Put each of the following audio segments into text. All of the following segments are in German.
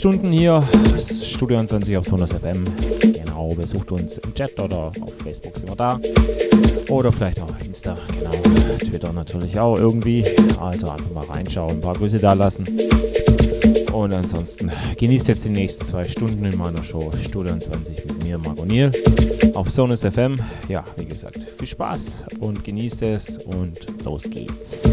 Stunden hier, Studio 20 auf Sonos FM. Genau, besucht uns im Chat oder auf Facebook sind wir da. Oder vielleicht auch Insta, genau. Twitter natürlich auch irgendwie. Also einfach mal reinschauen, ein paar Grüße da lassen. Und ansonsten genießt jetzt die nächsten zwei Stunden in meiner Show Studio 20 mit mir, Marco Niel, auf Sonus FM. Ja, wie gesagt, viel Spaß und genießt es und los geht's.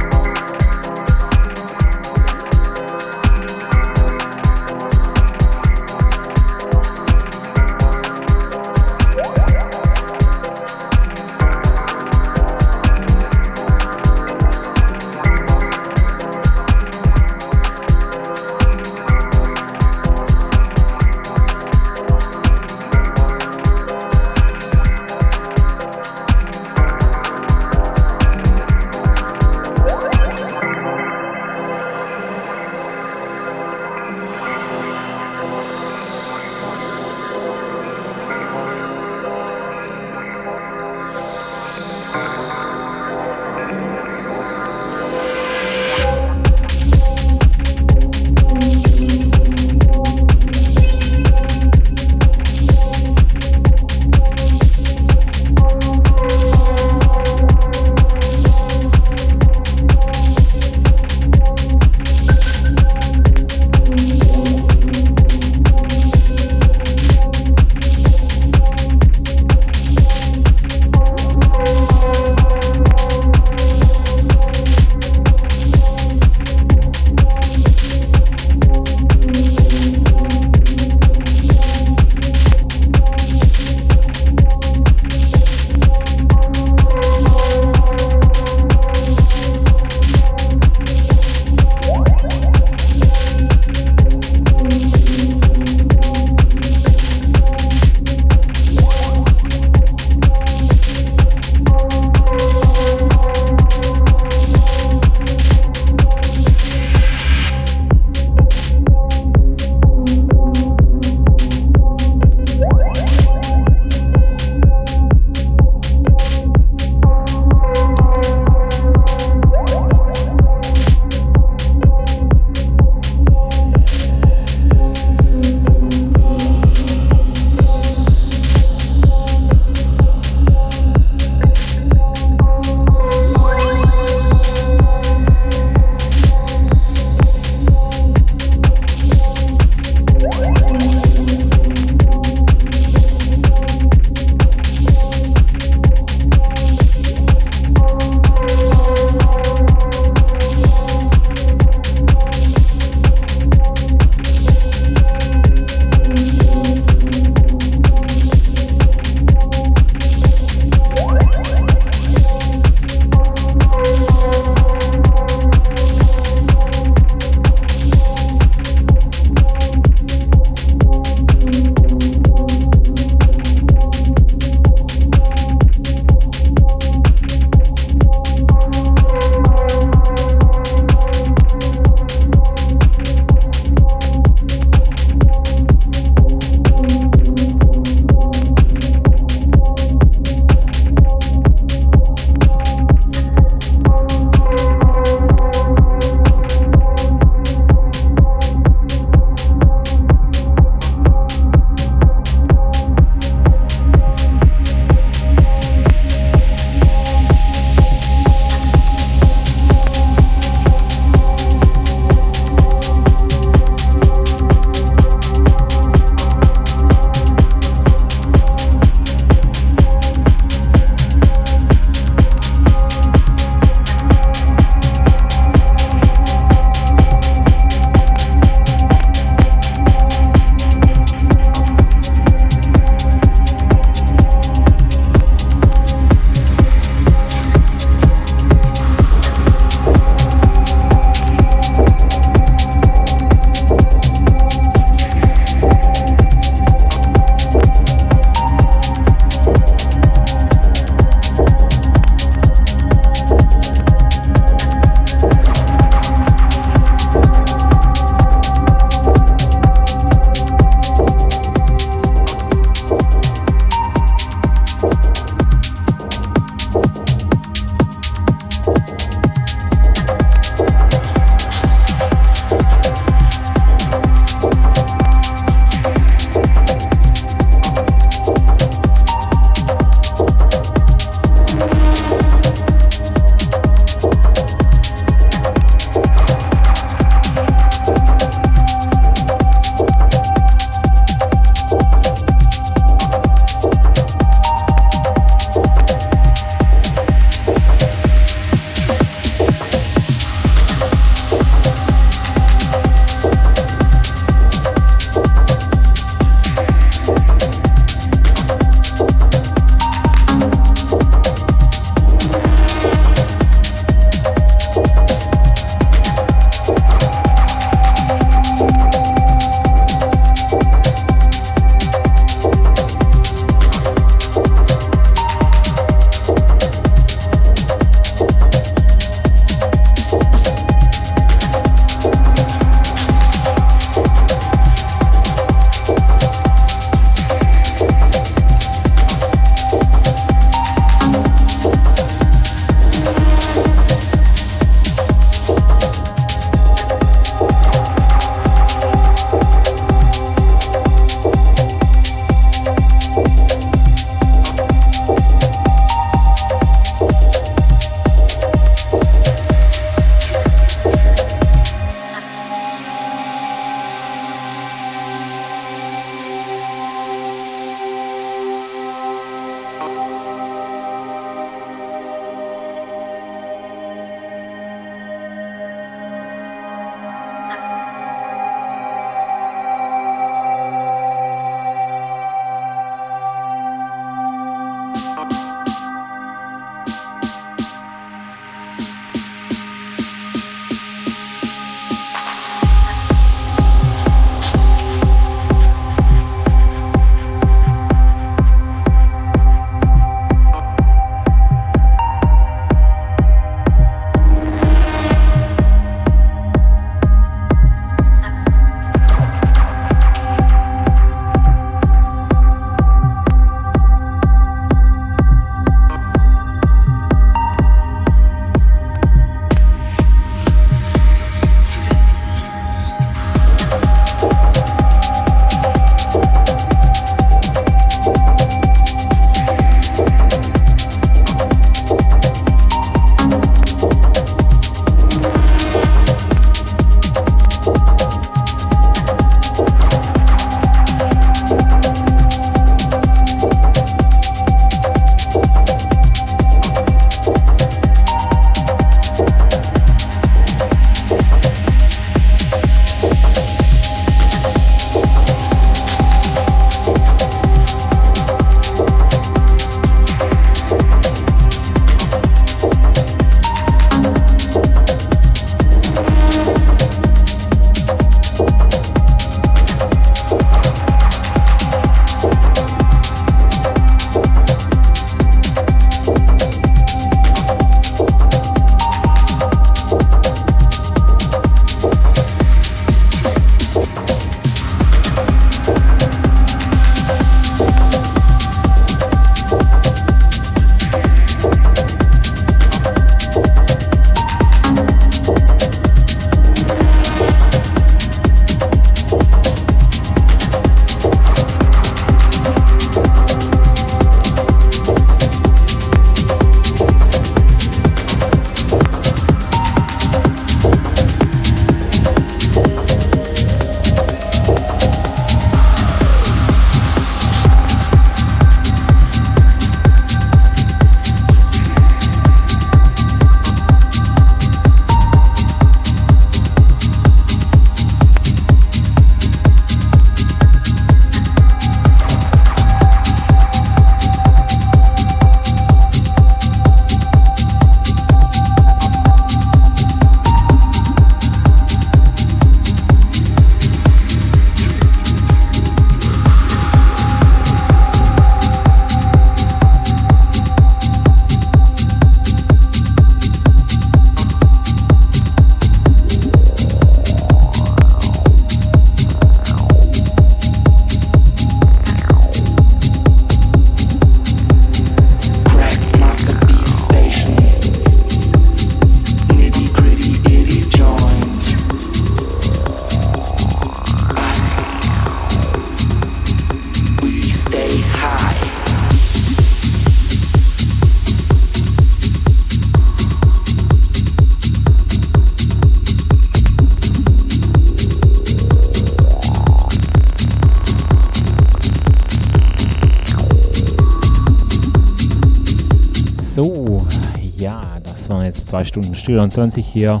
Zwei Stunden Studio 20 hier.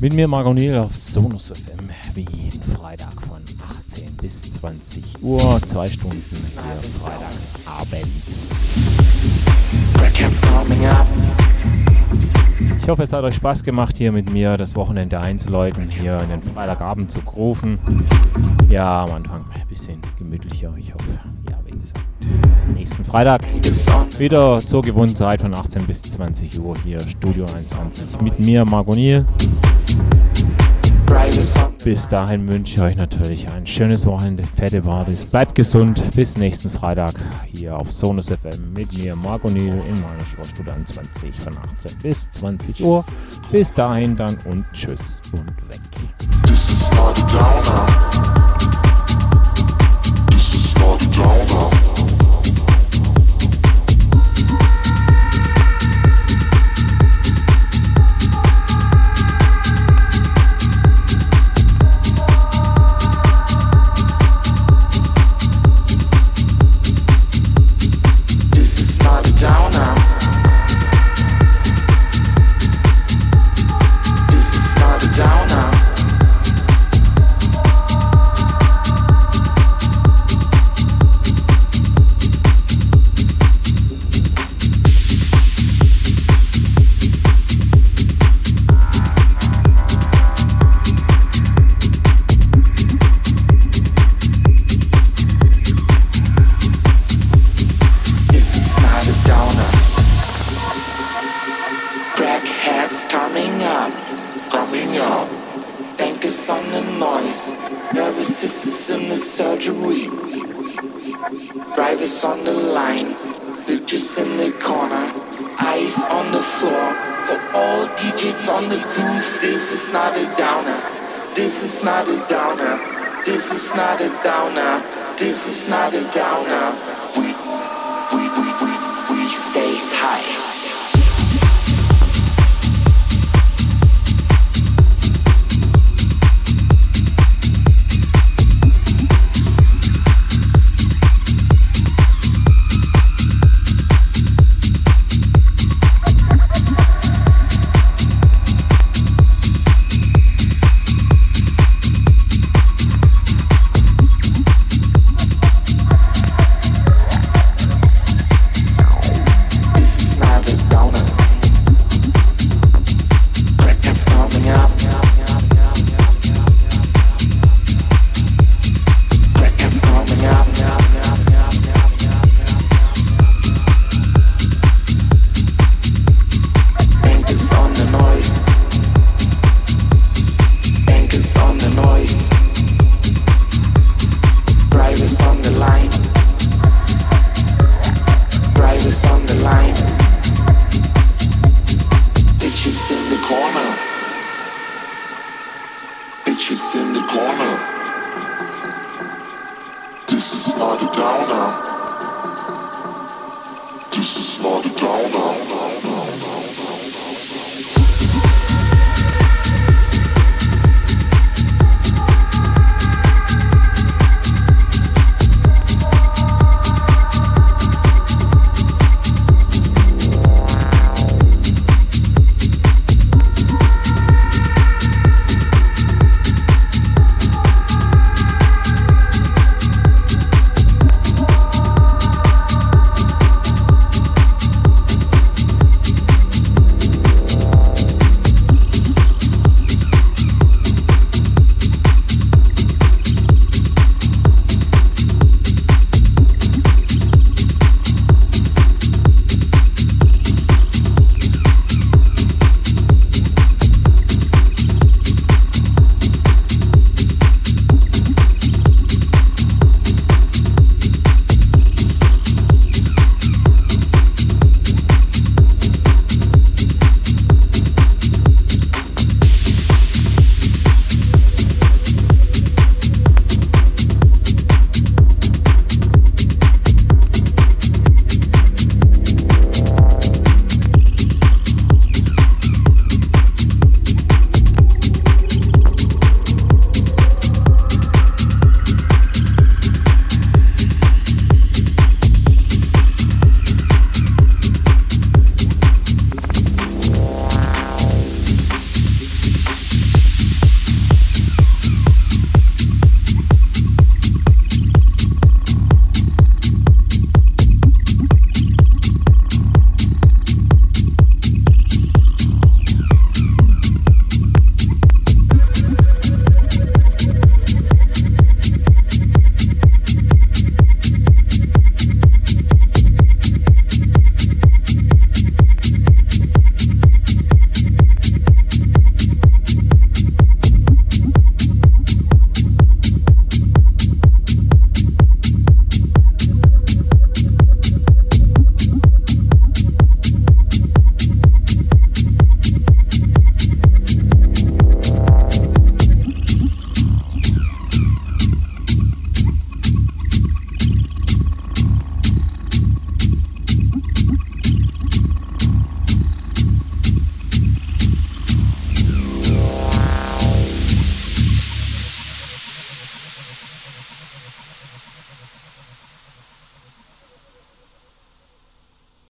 Mit mir Marc O'Neill auf Sonus FM, wie jeden Freitag von 18 bis 20 Uhr. Zwei Stunden hier Freitagabends. Ich hoffe, es hat euch Spaß gemacht, hier mit mir das Wochenende einzuläuten, hier in den Freitagabend zu rufen. Ja, am Anfang Freitag wieder zur gewohnten Zeit von 18 bis 20 Uhr hier Studio 21 mit mir, Marc O'Neill. Bis dahin wünsche ich euch natürlich ein schönes Wochenende, fette Partys. Bleibt gesund. Bis nächsten Freitag hier auf Sonus FM mit mir, Marc O'Neill, in meiner Sportstudio 20 von 18 bis 20 Uhr. Bis dahin dann und tschüss und weg.